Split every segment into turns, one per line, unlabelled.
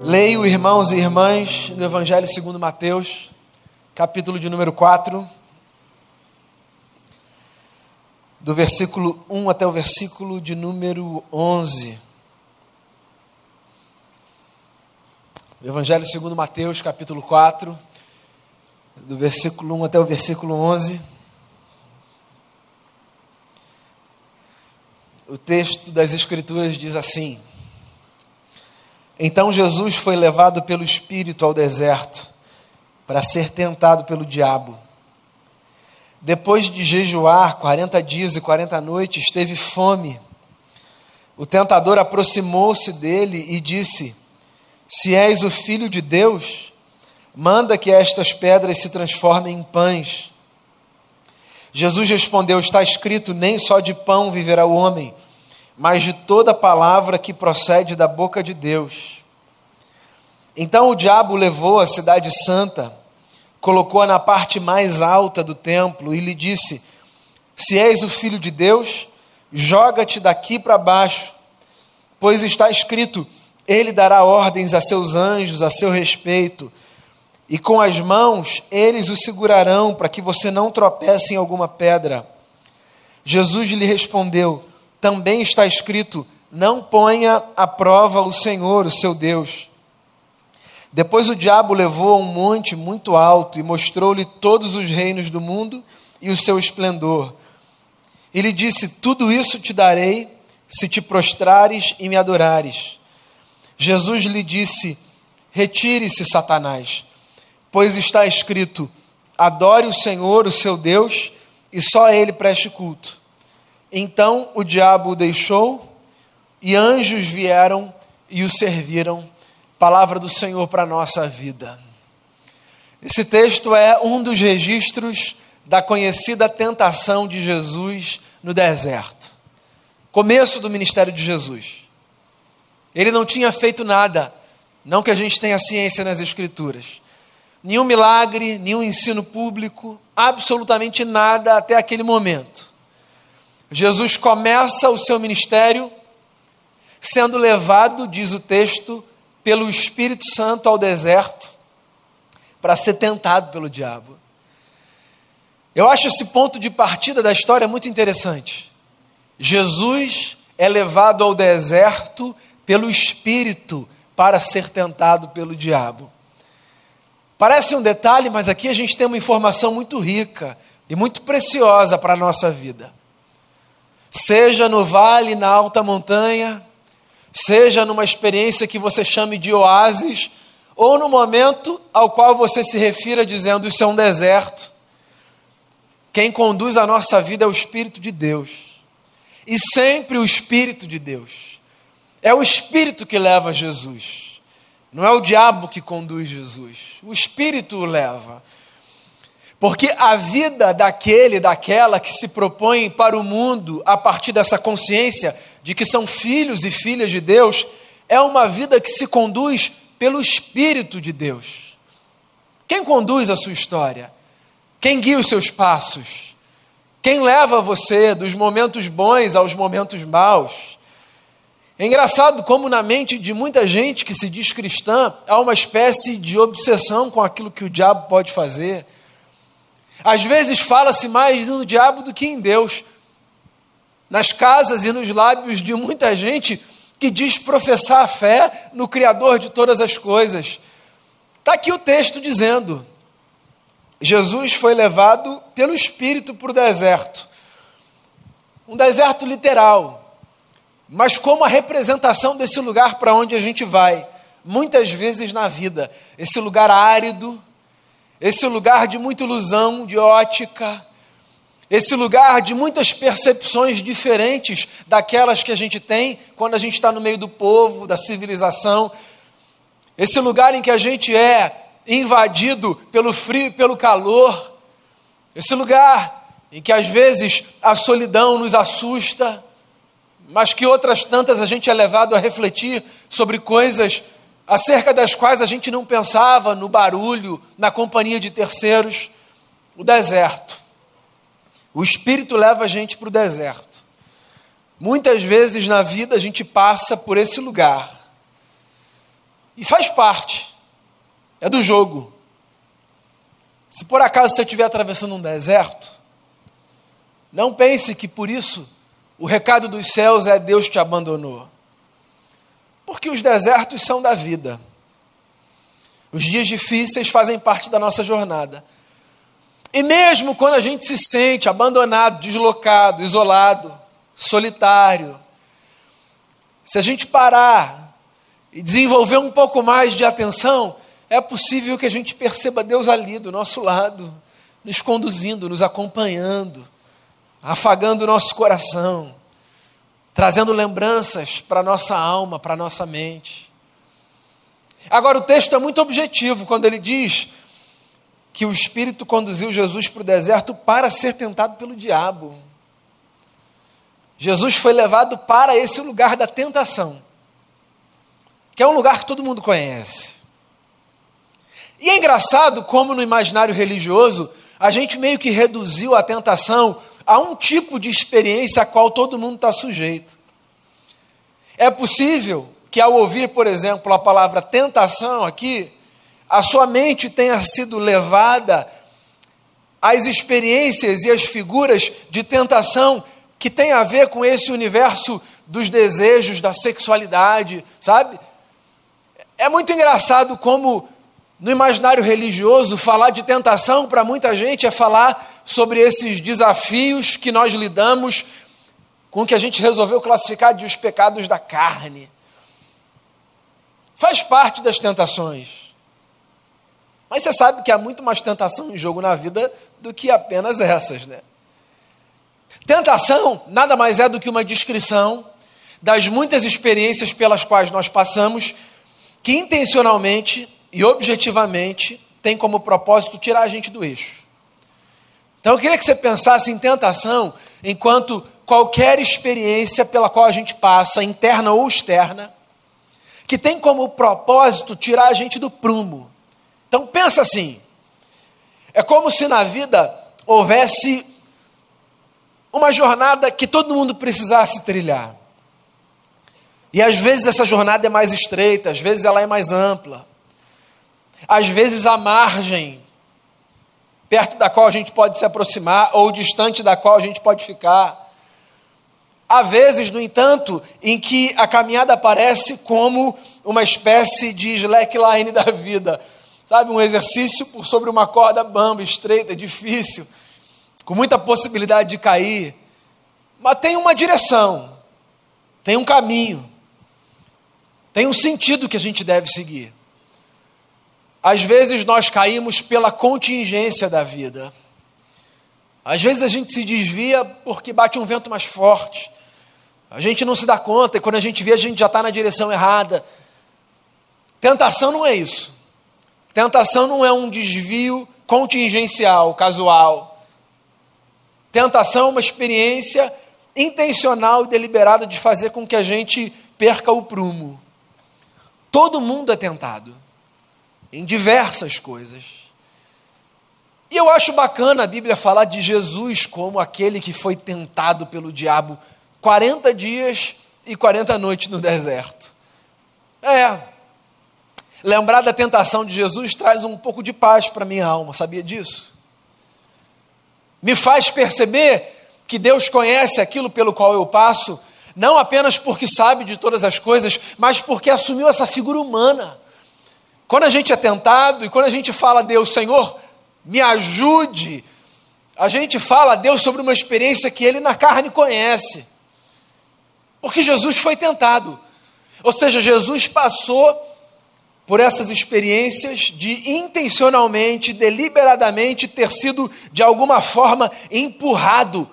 Leio, irmãos e irmãs, no Evangelho segundo Mateus, capítulo de número 4, do versículo 1 até o versículo de número 11. Evangelho segundo Mateus, capítulo 4, do versículo 1 até o versículo 11. O texto das Escrituras diz assim: então Jesus foi levado pelo Espírito ao deserto para ser tentado pelo diabo. Depois de jejuar 40 dias e 40 noites, teve fome. O tentador aproximou-se dele e disse: Se és o filho de Deus, manda que estas pedras se transformem em pães. Jesus respondeu: Está escrito: Nem só de pão viverá o homem mas de toda palavra que procede da boca de Deus. Então o diabo levou a cidade santa, colocou-a na parte mais alta do templo e lhe disse: Se és o filho de Deus, joga-te daqui para baixo, pois está escrito: Ele dará ordens a seus anjos a seu respeito, e com as mãos eles o segurarão para que você não tropece em alguma pedra. Jesus lhe respondeu: também está escrito: não ponha à prova o Senhor, o seu Deus. Depois o diabo levou a um monte muito alto e mostrou-lhe todos os reinos do mundo e o seu esplendor. E lhe disse: Tudo isso te darei se te prostrares e me adorares. Jesus lhe disse: Retire-se, Satanás, pois está escrito: Adore o Senhor, o seu Deus, e só a ele preste culto. Então o diabo o deixou e anjos vieram e o serviram. Palavra do Senhor para a nossa vida. Esse texto é um dos registros da conhecida tentação de Jesus no deserto. Começo do ministério de Jesus. Ele não tinha feito nada, não que a gente tenha ciência nas Escrituras. Nenhum milagre, nenhum ensino público, absolutamente nada até aquele momento. Jesus começa o seu ministério sendo levado, diz o texto, pelo Espírito Santo ao deserto para ser tentado pelo diabo. Eu acho esse ponto de partida da história muito interessante. Jesus é levado ao deserto pelo Espírito para ser tentado pelo diabo. Parece um detalhe, mas aqui a gente tem uma informação muito rica e muito preciosa para a nossa vida seja no vale, na alta montanha, seja numa experiência que você chame de oásis, ou no momento ao qual você se refira dizendo isso é um deserto. Quem conduz a nossa vida é o Espírito de Deus. E sempre o Espírito de Deus. É o Espírito que leva Jesus. Não é o diabo que conduz Jesus. O Espírito o leva. Porque a vida daquele, daquela que se propõe para o mundo a partir dessa consciência de que são filhos e filhas de Deus, é uma vida que se conduz pelo Espírito de Deus. Quem conduz a sua história? Quem guia os seus passos? Quem leva você dos momentos bons aos momentos maus? É engraçado como na mente de muita gente que se diz cristã há uma espécie de obsessão com aquilo que o diabo pode fazer às vezes fala-se mais no diabo do que em Deus. Nas casas e nos lábios de muita gente que diz professar a fé no Criador de todas as coisas. Está aqui o texto dizendo: Jesus foi levado pelo Espírito para o deserto. Um deserto literal, mas como a representação desse lugar para onde a gente vai, muitas vezes na vida. Esse lugar árido, esse lugar de muita ilusão, de ótica, esse lugar de muitas percepções diferentes daquelas que a gente tem quando a gente está no meio do povo, da civilização, esse lugar em que a gente é invadido pelo frio e pelo calor, esse lugar em que às vezes a solidão nos assusta, mas que outras tantas a gente é levado a refletir sobre coisas acerca das quais a gente não pensava no barulho, na companhia de terceiros, o deserto. O Espírito leva a gente para o deserto. Muitas vezes na vida a gente passa por esse lugar. E faz parte, é do jogo. Se por acaso você estiver atravessando um deserto, não pense que por isso o recado dos céus é Deus te abandonou. Porque os desertos são da vida. Os dias difíceis fazem parte da nossa jornada. E mesmo quando a gente se sente abandonado, deslocado, isolado, solitário, se a gente parar e desenvolver um pouco mais de atenção, é possível que a gente perceba Deus ali do nosso lado, nos conduzindo, nos acompanhando, afagando o nosso coração, trazendo lembranças para a nossa alma, para a nossa mente. Agora, o texto é muito objetivo quando ele diz que o Espírito conduziu Jesus para o deserto para ser tentado pelo diabo. Jesus foi levado para esse lugar da tentação, que é um lugar que todo mundo conhece. E é engraçado como no imaginário religioso a gente meio que reduziu a tentação a um tipo de experiência a qual todo mundo está sujeito. É possível que ao ouvir, por exemplo, a palavra tentação aqui, a sua mente tenha sido levada às experiências e às figuras de tentação que tem a ver com esse universo dos desejos, da sexualidade, sabe? É muito engraçado como no imaginário religioso falar de tentação para muita gente é falar sobre esses desafios que nós lidamos com que a gente resolveu classificar de os pecados da carne. Faz parte das tentações. Mas você sabe que há muito mais tentação em jogo na vida do que apenas essas, né? Tentação nada mais é do que uma descrição das muitas experiências pelas quais nós passamos que intencionalmente e objetivamente tem como propósito tirar a gente do eixo. Então eu queria que você pensasse em tentação enquanto qualquer experiência pela qual a gente passa, interna ou externa, que tem como propósito tirar a gente do prumo. Então pensa assim: é como se na vida houvesse uma jornada que todo mundo precisasse trilhar. E às vezes essa jornada é mais estreita, às vezes ela é mais ampla. Às vezes a margem perto da qual a gente pode se aproximar ou distante da qual a gente pode ficar. Há vezes, no entanto, em que a caminhada aparece como uma espécie de slackline da vida, sabe? Um exercício por sobre uma corda bamba, estreita, difícil, com muita possibilidade de cair, mas tem uma direção, tem um caminho, tem um sentido que a gente deve seguir. Às vezes nós caímos pela contingência da vida. Às vezes a gente se desvia porque bate um vento mais forte. A gente não se dá conta e quando a gente vê, a gente já está na direção errada. Tentação não é isso. Tentação não é um desvio contingencial, casual. Tentação é uma experiência intencional e deliberada de fazer com que a gente perca o prumo. Todo mundo é tentado em diversas coisas. E eu acho bacana a Bíblia falar de Jesus como aquele que foi tentado pelo diabo 40 dias e 40 noites no deserto. É. Lembrar da tentação de Jesus traz um pouco de paz para minha alma, sabia disso? me faz perceber que Deus conhece aquilo pelo qual eu passo, não apenas porque sabe de todas as coisas, mas porque assumiu essa figura humana. Quando a gente é tentado e quando a gente fala a Deus, Senhor, me ajude, a gente fala a Deus sobre uma experiência que ele na carne conhece. Porque Jesus foi tentado. Ou seja, Jesus passou por essas experiências de intencionalmente, deliberadamente ter sido de alguma forma empurrado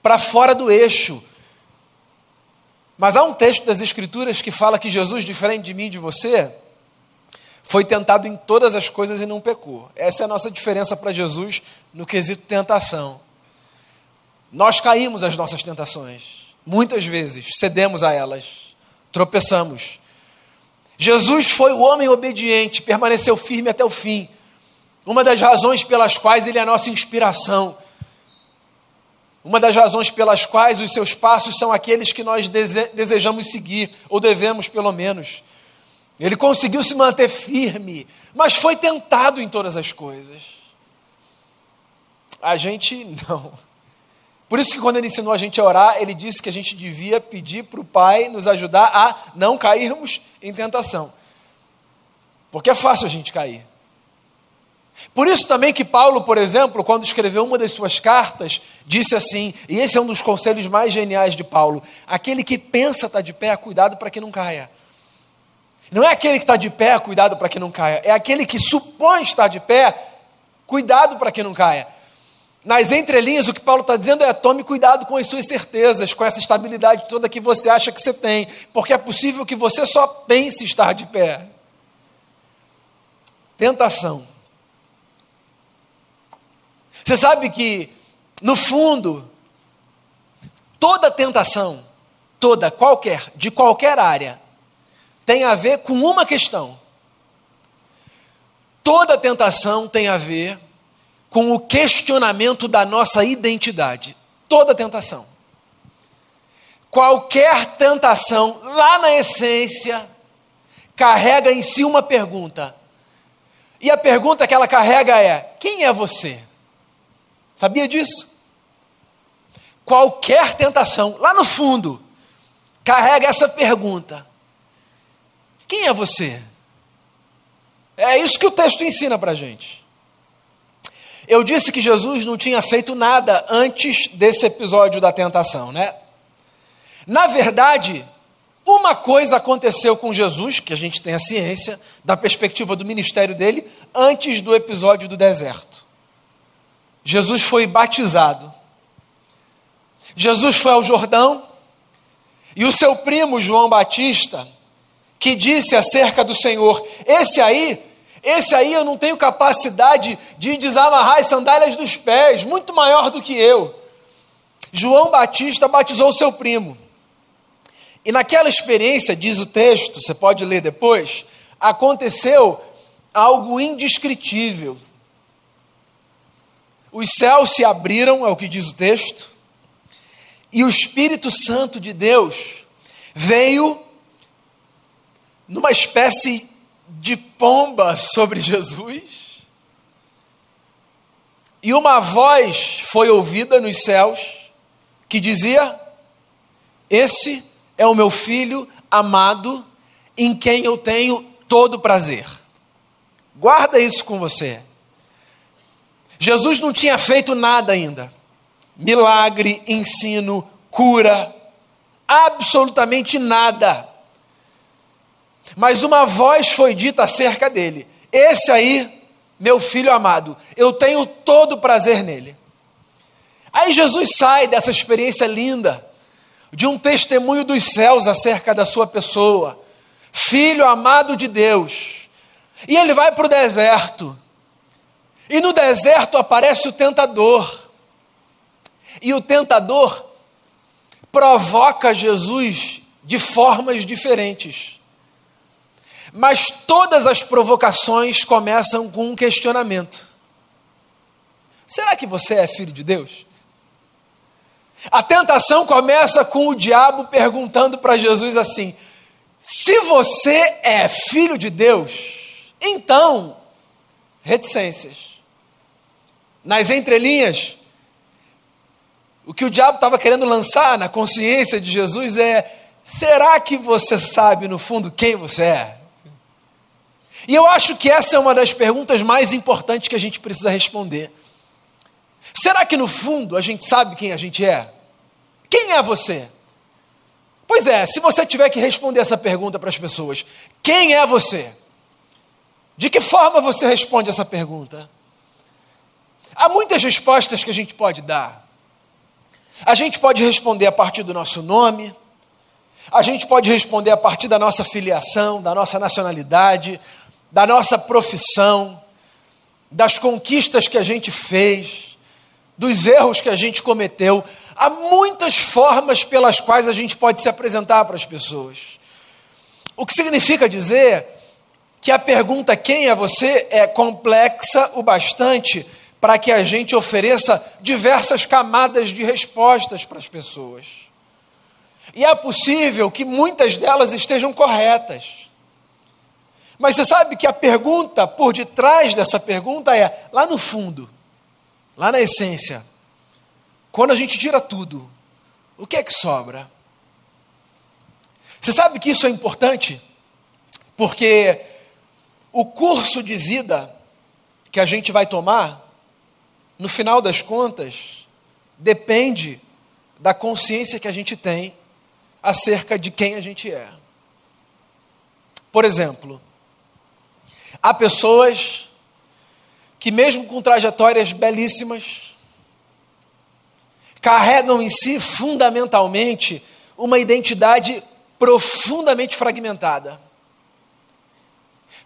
para fora do eixo. Mas há um texto das Escrituras que fala que Jesus, diferente de mim e de você, foi tentado em todas as coisas e não pecou. Essa é a nossa diferença para Jesus no quesito tentação. Nós caímos às nossas tentações, muitas vezes cedemos a elas, tropeçamos. Jesus foi o homem obediente, permaneceu firme até o fim. Uma das razões pelas quais ele é a nossa inspiração. Uma das razões pelas quais os seus passos são aqueles que nós dese desejamos seguir, ou devemos pelo menos. Ele conseguiu se manter firme, mas foi tentado em todas as coisas. A gente não. Por isso que quando ele ensinou a gente a orar, ele disse que a gente devia pedir para o Pai nos ajudar a não cairmos em tentação. Porque é fácil a gente cair. Por isso também que Paulo, por exemplo, quando escreveu uma das suas cartas, disse assim, e esse é um dos conselhos mais geniais de Paulo: aquele que pensa estar tá de pé, cuidado para que não caia. Não é aquele que está de pé, cuidado para que não caia. É aquele que supõe estar de pé, cuidado para que não caia. Nas entrelinhas, o que Paulo está dizendo é: tome cuidado com as suas certezas, com essa estabilidade toda que você acha que você tem, porque é possível que você só pense estar de pé. Tentação. Você sabe que, no fundo, toda tentação, toda, qualquer, de qualquer área, tem a ver com uma questão. Toda tentação tem a ver com o questionamento da nossa identidade. Toda tentação. Qualquer tentação, lá na essência, carrega em si uma pergunta. E a pergunta que ela carrega é: quem é você? Sabia disso? Qualquer tentação, lá no fundo, carrega essa pergunta: quem é você? É isso que o texto ensina para a gente. Eu disse que Jesus não tinha feito nada antes desse episódio da tentação, né? Na verdade, uma coisa aconteceu com Jesus, que a gente tem a ciência, da perspectiva do ministério dele, antes do episódio do deserto. Jesus foi batizado. Jesus foi ao Jordão e o seu primo João Batista que disse acerca do Senhor: Esse aí, esse aí eu não tenho capacidade de desamarrar as sandálias dos pés, muito maior do que eu. João Batista batizou seu primo. E naquela experiência, diz o texto, você pode ler depois, aconteceu algo indescritível. Os céus se abriram, é o que diz o texto, e o Espírito Santo de Deus veio numa espécie de pomba sobre Jesus. E uma voz foi ouvida nos céus que dizia: Esse é o meu filho amado, em quem eu tenho todo prazer. Guarda isso com você. Jesus não tinha feito nada ainda. Milagre, ensino, cura, absolutamente nada. Mas uma voz foi dita acerca dele: Esse aí, meu filho amado, eu tenho todo prazer nele. Aí Jesus sai dessa experiência linda, de um testemunho dos céus acerca da sua pessoa, filho amado de Deus, e ele vai para o deserto. E no deserto aparece o tentador. E o tentador provoca Jesus de formas diferentes. Mas todas as provocações começam com um questionamento: será que você é filho de Deus? A tentação começa com o diabo perguntando para Jesus assim: se você é filho de Deus, então, reticências. Nas entrelinhas, o que o diabo estava querendo lançar na consciência de Jesus é: será que você sabe no fundo quem você é? E eu acho que essa é uma das perguntas mais importantes que a gente precisa responder. Será que no fundo a gente sabe quem a gente é? Quem é você? Pois é, se você tiver que responder essa pergunta para as pessoas, quem é você? De que forma você responde essa pergunta? Há muitas respostas que a gente pode dar. A gente pode responder a partir do nosso nome, a gente pode responder a partir da nossa filiação, da nossa nacionalidade, da nossa profissão, das conquistas que a gente fez, dos erros que a gente cometeu. Há muitas formas pelas quais a gente pode se apresentar para as pessoas. O que significa dizer que a pergunta quem é você é complexa o bastante para que a gente ofereça diversas camadas de respostas para as pessoas. E é possível que muitas delas estejam corretas. Mas você sabe que a pergunta por detrás dessa pergunta é: lá no fundo, lá na essência, quando a gente tira tudo, o que é que sobra? Você sabe que isso é importante? Porque o curso de vida que a gente vai tomar, no final das contas, depende da consciência que a gente tem acerca de quem a gente é. Por exemplo, há pessoas que, mesmo com trajetórias belíssimas, carregam em si fundamentalmente uma identidade profundamente fragmentada.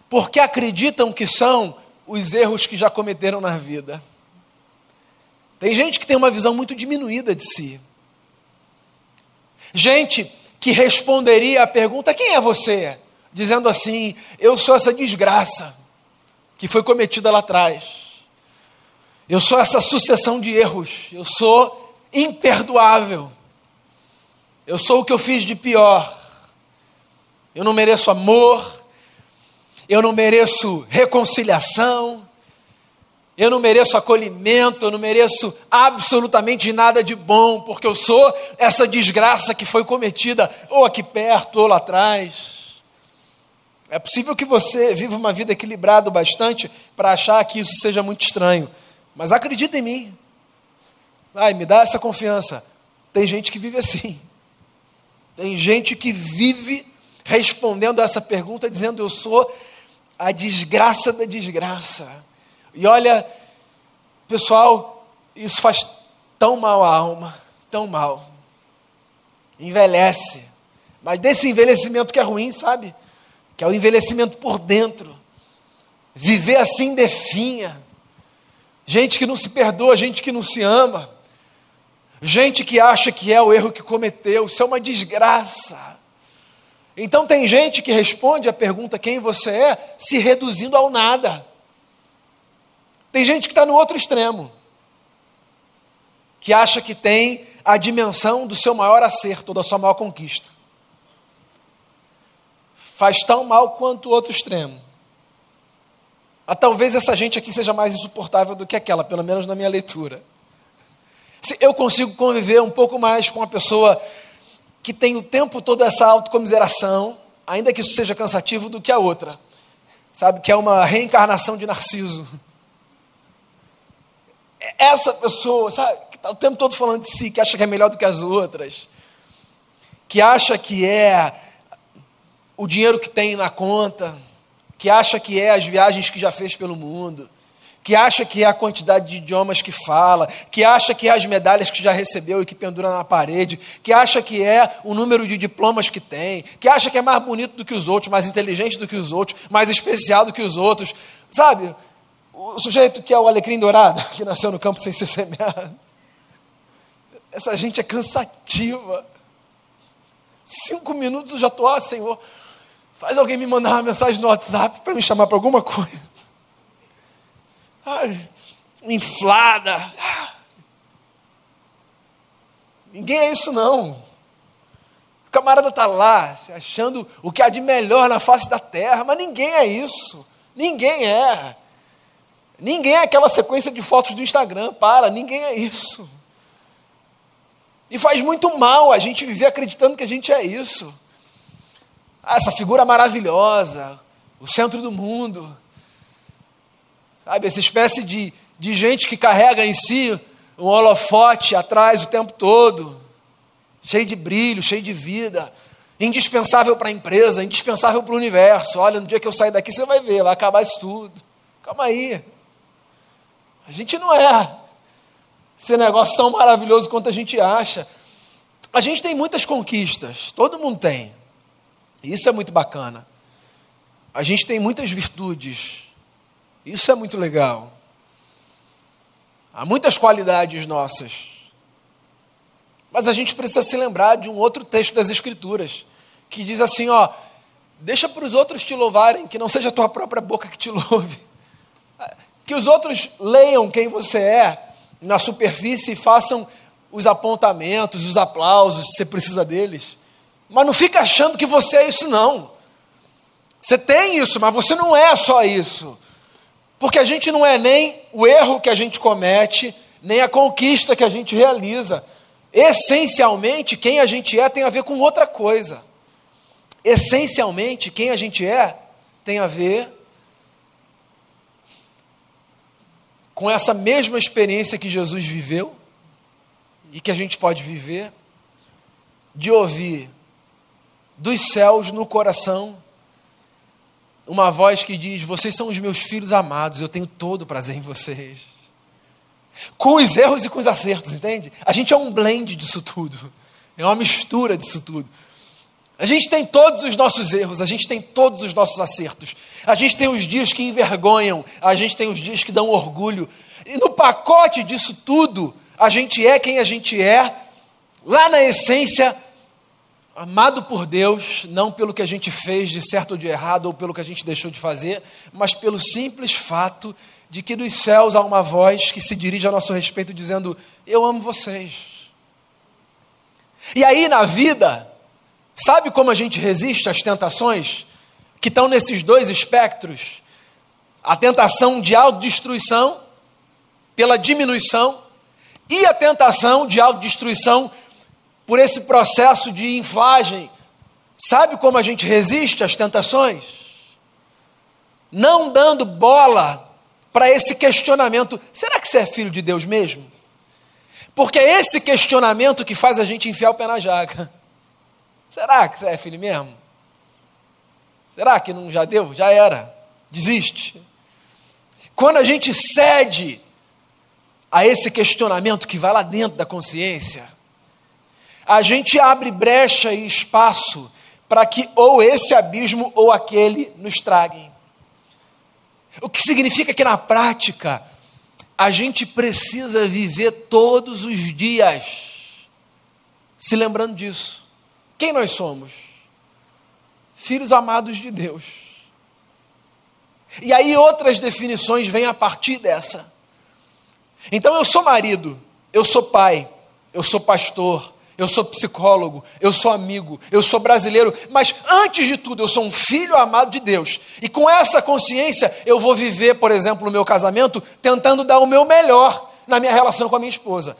Porque acreditam que são os erros que já cometeram na vida. Tem gente que tem uma visão muito diminuída de si. Gente que responderia à pergunta: quem é você? Dizendo assim: eu sou essa desgraça que foi cometida lá atrás. Eu sou essa sucessão de erros. Eu sou imperdoável. Eu sou o que eu fiz de pior. Eu não mereço amor. Eu não mereço reconciliação. Eu não mereço acolhimento, eu não mereço absolutamente nada de bom, porque eu sou essa desgraça que foi cometida ou aqui perto ou lá atrás. É possível que você viva uma vida equilibrada bastante para achar que isso seja muito estranho, mas acredita em mim. Ai, me dá essa confiança. Tem gente que vive assim. Tem gente que vive respondendo a essa pergunta dizendo eu sou a desgraça da desgraça. E olha, pessoal, isso faz tão mal à alma, tão mal. Envelhece. Mas desse envelhecimento que é ruim, sabe? Que é o envelhecimento por dentro. Viver assim definha. Gente que não se perdoa, gente que não se ama. Gente que acha que é o erro que cometeu. Isso é uma desgraça. Então tem gente que responde a pergunta quem você é, se reduzindo ao nada. Tem gente que está no outro extremo, que acha que tem a dimensão do seu maior acerto, da sua maior conquista. Faz tão mal quanto o outro extremo. Ah, talvez essa gente aqui seja mais insuportável do que aquela, pelo menos na minha leitura. Se eu consigo conviver um pouco mais com uma pessoa que tem o tempo todo essa autocomiseração, ainda que isso seja cansativo, do que a outra. Sabe, que é uma reencarnação de Narciso essa pessoa, sabe, que está o tempo todo falando de si, que acha que é melhor do que as outras, que acha que é o dinheiro que tem na conta, que acha que é as viagens que já fez pelo mundo, que acha que é a quantidade de idiomas que fala, que acha que é as medalhas que já recebeu e que pendura na parede, que acha que é o número de diplomas que tem, que acha que é mais bonito do que os outros, mais inteligente do que os outros, mais especial do que os outros, sabe? O sujeito que é o alecrim dourado, que nasceu no campo sem ser semeado. Essa gente é cansativa. Cinco minutos eu já estou, ah, Senhor, faz alguém me mandar uma mensagem no WhatsApp para me chamar para alguma coisa. Ai, inflada. Ninguém é isso não. O camarada está lá, se achando o que há de melhor na face da terra, mas ninguém é isso. Ninguém é. Ninguém é aquela sequência de fotos do Instagram, para, ninguém é isso. E faz muito mal a gente viver acreditando que a gente é isso. Ah, essa figura maravilhosa, o centro do mundo. Sabe, essa espécie de, de gente que carrega em si um holofote atrás o tempo todo, cheio de brilho, cheio de vida, indispensável para a empresa, indispensável para o universo. Olha, no dia que eu sair daqui você vai ver, vai acabar isso tudo. Calma aí. A gente não é esse negócio tão maravilhoso quanto a gente acha. A gente tem muitas conquistas, todo mundo tem. Isso é muito bacana. A gente tem muitas virtudes. Isso é muito legal. Há muitas qualidades nossas. Mas a gente precisa se lembrar de um outro texto das Escrituras, que diz assim: ó, deixa para os outros te louvarem, que não seja a tua própria boca que te louve. Que os outros leiam quem você é na superfície e façam os apontamentos, os aplausos, se você precisa deles. Mas não fica achando que você é isso, não. Você tem isso, mas você não é só isso. Porque a gente não é nem o erro que a gente comete, nem a conquista que a gente realiza. Essencialmente, quem a gente é tem a ver com outra coisa. Essencialmente, quem a gente é tem a ver com essa mesma experiência que Jesus viveu e que a gente pode viver, de ouvir dos céus no coração uma voz que diz: Vocês são os meus filhos amados, eu tenho todo o prazer em vocês. Com os erros e com os acertos, entende? A gente é um blend disso tudo, é uma mistura disso tudo. A gente tem todos os nossos erros, a gente tem todos os nossos acertos. A gente tem os dias que envergonham, a gente tem os dias que dão orgulho. E no pacote disso tudo, a gente é quem a gente é, lá na essência, amado por Deus, não pelo que a gente fez de certo ou de errado, ou pelo que a gente deixou de fazer, mas pelo simples fato de que dos céus há uma voz que se dirige a nosso respeito dizendo: Eu amo vocês. E aí na vida, sabe como a gente resiste às tentações que estão nesses dois espectros? A tentação de autodestruição pela diminuição e a tentação de autodestruição por esse processo de inflagem. Sabe como a gente resiste às tentações? Não dando bola para esse questionamento: será que você é filho de Deus mesmo? Porque é esse questionamento que faz a gente enfiar o pé na jaca. Será que você é filho mesmo? Será que não já deu? Já era. Desiste. Quando a gente cede a esse questionamento que vai lá dentro da consciência, a gente abre brecha e espaço para que ou esse abismo ou aquele nos traguem. O que significa que na prática a gente precisa viver todos os dias se lembrando disso. Quem nós somos? Filhos amados de Deus. E aí outras definições vêm a partir dessa. Então eu sou marido, eu sou pai, eu sou pastor, eu sou psicólogo, eu sou amigo, eu sou brasileiro, mas antes de tudo, eu sou um filho amado de Deus. E com essa consciência, eu vou viver, por exemplo, o meu casamento, tentando dar o meu melhor na minha relação com a minha esposa.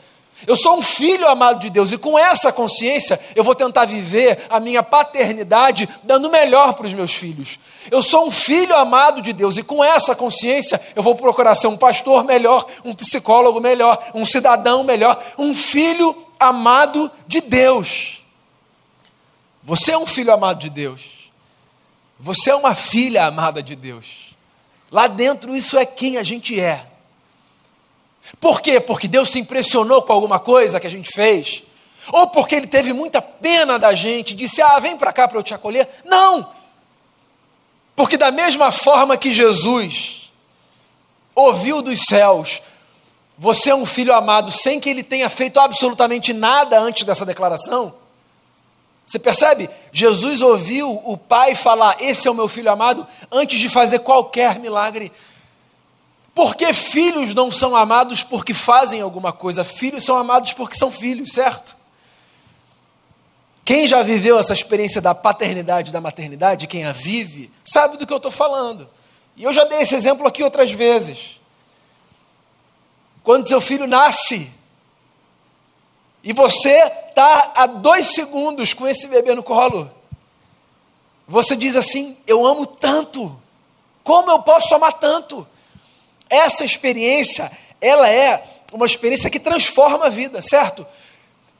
Eu sou um filho amado de Deus e com essa consciência eu vou tentar viver a minha paternidade dando melhor para os meus filhos. Eu sou um filho amado de Deus e com essa consciência eu vou procurar ser um pastor melhor, um psicólogo melhor, um cidadão melhor, um filho amado de Deus. Você é um filho amado de Deus. Você é uma filha amada de Deus. Lá dentro isso é quem a gente é. Por quê? Porque Deus se impressionou com alguma coisa que a gente fez? Ou porque Ele teve muita pena da gente, disse: Ah, vem para cá para eu te acolher? Não! Porque, da mesma forma que Jesus ouviu dos céus, você é um filho amado, sem que ele tenha feito absolutamente nada antes dessa declaração. Você percebe? Jesus ouviu o Pai falar: Esse é o meu filho amado, antes de fazer qualquer milagre. Porque filhos não são amados porque fazem alguma coisa, filhos são amados porque são filhos, certo? Quem já viveu essa experiência da paternidade, da maternidade, quem a vive, sabe do que eu estou falando. E eu já dei esse exemplo aqui outras vezes. Quando seu filho nasce, e você está a dois segundos com esse bebê no colo, você diz assim: Eu amo tanto, como eu posso amar tanto? Essa experiência, ela é uma experiência que transforma a vida, certo?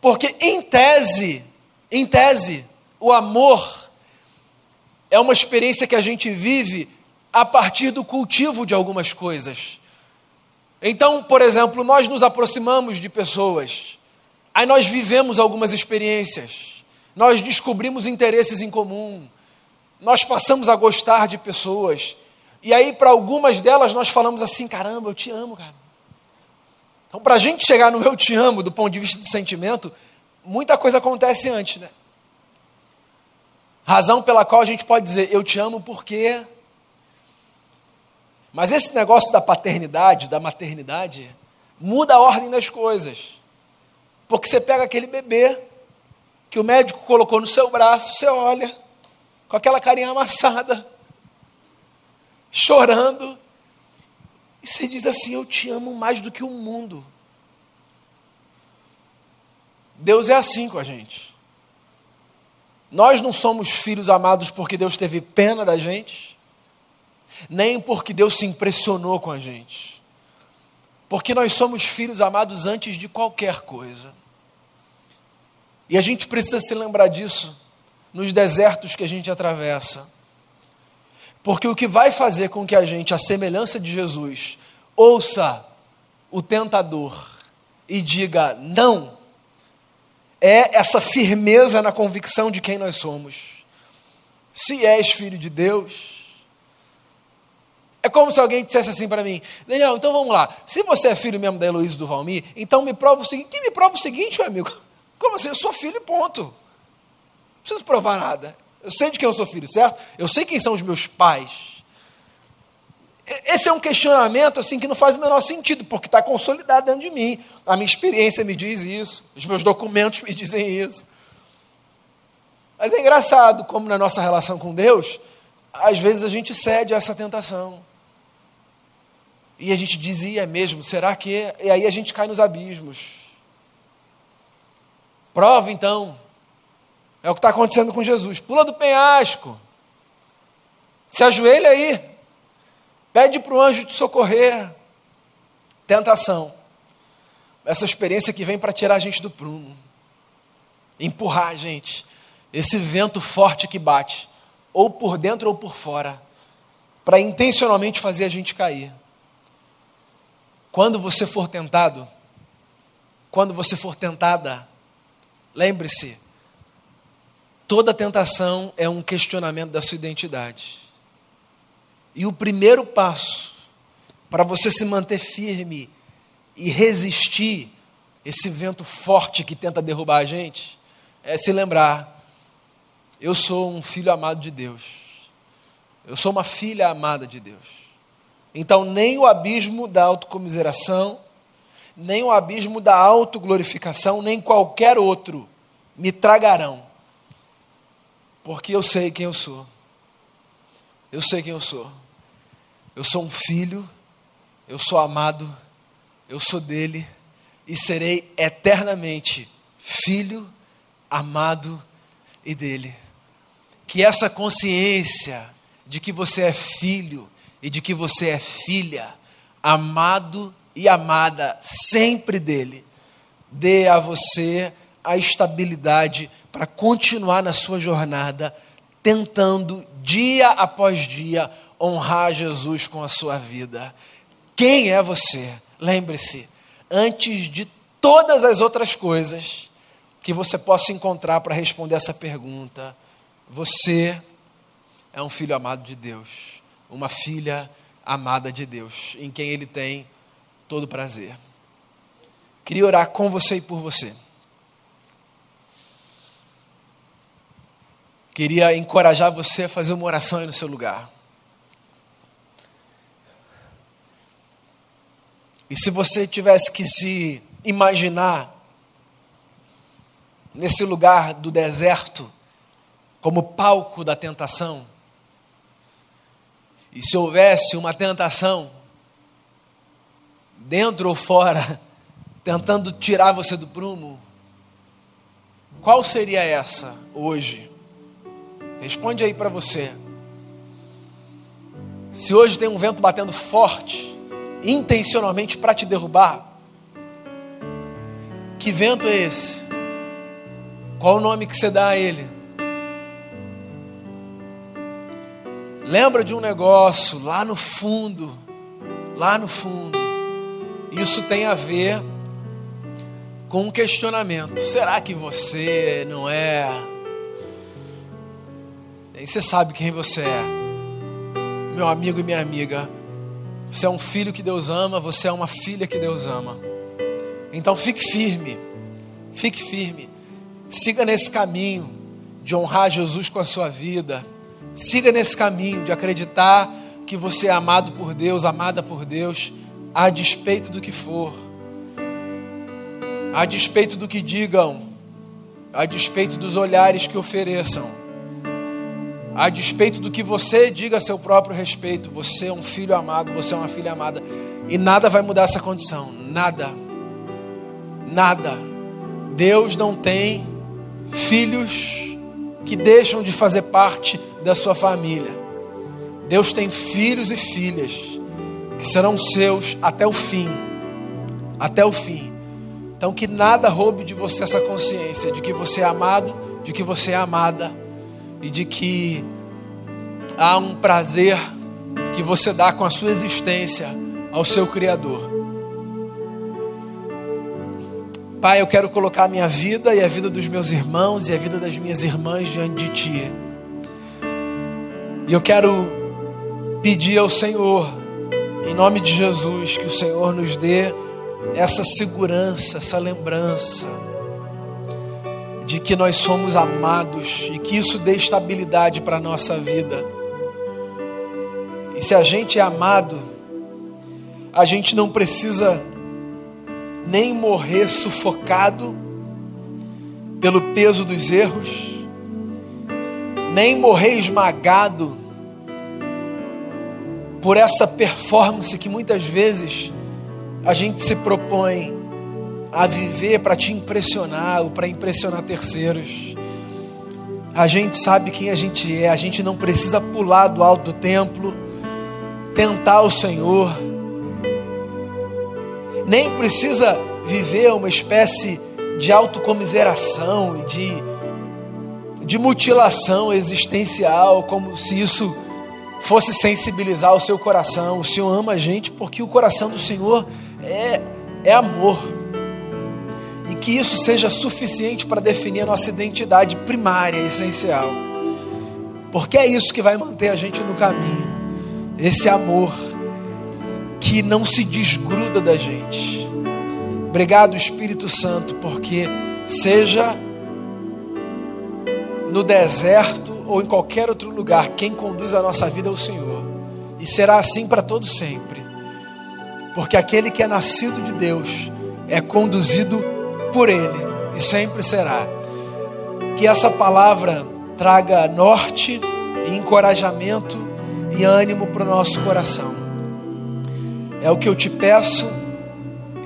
Porque em tese, em tese, o amor é uma experiência que a gente vive a partir do cultivo de algumas coisas. Então, por exemplo, nós nos aproximamos de pessoas, aí nós vivemos algumas experiências, nós descobrimos interesses em comum, nós passamos a gostar de pessoas, e aí, para algumas delas, nós falamos assim: caramba, eu te amo, cara. Então, para a gente chegar no eu te amo, do ponto de vista do sentimento, muita coisa acontece antes, né? Razão pela qual a gente pode dizer eu te amo porque. Mas esse negócio da paternidade, da maternidade, muda a ordem das coisas. Porque você pega aquele bebê que o médico colocou no seu braço, você olha, com aquela carinha amassada chorando, e você diz assim: Eu te amo mais do que o mundo. Deus é assim com a gente. Nós não somos filhos amados porque Deus teve pena da gente, nem porque Deus se impressionou com a gente. Porque nós somos filhos amados antes de qualquer coisa. E a gente precisa se lembrar disso nos desertos que a gente atravessa. Porque o que vai fazer com que a gente, a semelhança de Jesus, ouça o tentador e diga não, é essa firmeza na convicção de quem nós somos. Se és filho de Deus, é como se alguém dissesse assim para mim, Daniel, então vamos lá, se você é filho mesmo da Heloísa do Valmir, então me prova o seguinte, me prova o seguinte, meu amigo, como assim, eu sou filho ponto, não preciso provar nada, eu sei de quem eu sou filho, certo? Eu sei quem são os meus pais, esse é um questionamento assim que não faz o menor sentido, porque está consolidado dentro de mim. A minha experiência me diz isso, os meus documentos me dizem isso. Mas é engraçado como na nossa relação com Deus, às vezes a gente cede a essa tentação. E a gente dizia é mesmo, será que? E aí a gente cai nos abismos. Prova então. É o que está acontecendo com Jesus. Pula do penhasco. Se ajoelha aí. Pede para o anjo te socorrer. Tentação. Essa experiência que vem para tirar a gente do prumo. Empurrar a gente. Esse vento forte que bate. Ou por dentro ou por fora. Para intencionalmente fazer a gente cair. Quando você for tentado, quando você for tentada, lembre-se, toda tentação é um questionamento da sua identidade. E o primeiro passo para você se manter firme e resistir esse vento forte que tenta derrubar a gente é se lembrar: eu sou um filho amado de Deus. Eu sou uma filha amada de Deus. Então, nem o abismo da autocomiseração, nem o abismo da autoglorificação, nem qualquer outro me tragarão, porque eu sei quem eu sou. Eu sei quem eu sou. Eu sou um filho, eu sou amado, eu sou dele e serei eternamente filho, amado e dele. Que essa consciência de que você é filho e de que você é filha, amado e amada sempre dele, dê a você a estabilidade para continuar na sua jornada, tentando dia após dia honrar Jesus com a sua vida. Quem é você? Lembre-se, antes de todas as outras coisas que você possa encontrar para responder essa pergunta, você é um filho amado de Deus, uma filha amada de Deus, em quem Ele tem todo prazer. Queria orar com você e por você. Queria encorajar você a fazer uma oração aí no seu lugar. E se você tivesse que se imaginar nesse lugar do deserto, como palco da tentação, e se houvesse uma tentação, dentro ou fora, tentando tirar você do prumo, qual seria essa hoje? Responde aí para você. Se hoje tem um vento batendo forte, intencionalmente para te derrubar. Que vento é esse? Qual o nome que você dá a ele? Lembra de um negócio lá no fundo, lá no fundo. Isso tem a ver com um questionamento. Será que você não é? E você sabe quem você é, meu amigo e minha amiga. Você é um filho que Deus ama, você é uma filha que Deus ama. Então fique firme, fique firme. Siga nesse caminho de honrar Jesus com a sua vida. Siga nesse caminho de acreditar que você é amado por Deus, amada por Deus, a despeito do que for, a despeito do que digam, a despeito dos olhares que ofereçam, a despeito do que você diga a seu próprio respeito, você é um filho amado, você é uma filha amada, e nada vai mudar essa condição, nada, nada. Deus não tem filhos que deixam de fazer parte da sua família. Deus tem filhos e filhas que serão seus até o fim, até o fim. Então que nada roube de você essa consciência de que você é amado, de que você é amada e de que há um prazer que você dá com a sua existência ao seu Criador. Pai, eu quero colocar a minha vida e a vida dos meus irmãos e a vida das minhas irmãs diante de Ti. E eu quero pedir ao Senhor, em nome de Jesus, que o Senhor nos dê essa segurança, essa lembrança de que nós somos amados e que isso dê estabilidade para a nossa vida. E se a gente é amado, a gente não precisa nem morrer sufocado pelo peso dos erros, nem morrer esmagado por essa performance que muitas vezes a gente se propõe a viver para te impressionar ou para impressionar terceiros. A gente sabe quem a gente é, a gente não precisa pular do alto do templo, tentar o Senhor, nem precisa viver uma espécie de autocomiseração e de, de mutilação existencial, como se isso fosse sensibilizar o seu coração. O Senhor ama a gente porque o coração do Senhor é, é amor. E que isso seja suficiente para definir a nossa identidade primária, essencial. Porque é isso que vai manter a gente no caminho. Esse amor que não se desgruda da gente. Obrigado, Espírito Santo, porque seja no deserto ou em qualquer outro lugar, quem conduz a nossa vida é o Senhor. E será assim para todo sempre porque aquele que é nascido de Deus é conduzido por Ele e sempre será. Que essa palavra traga norte e encorajamento e ânimo para o nosso coração. É o que eu te peço,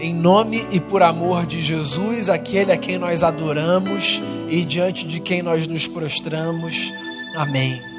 em nome e por amor de Jesus, aquele a quem nós adoramos e diante de quem nós nos prostramos. Amém.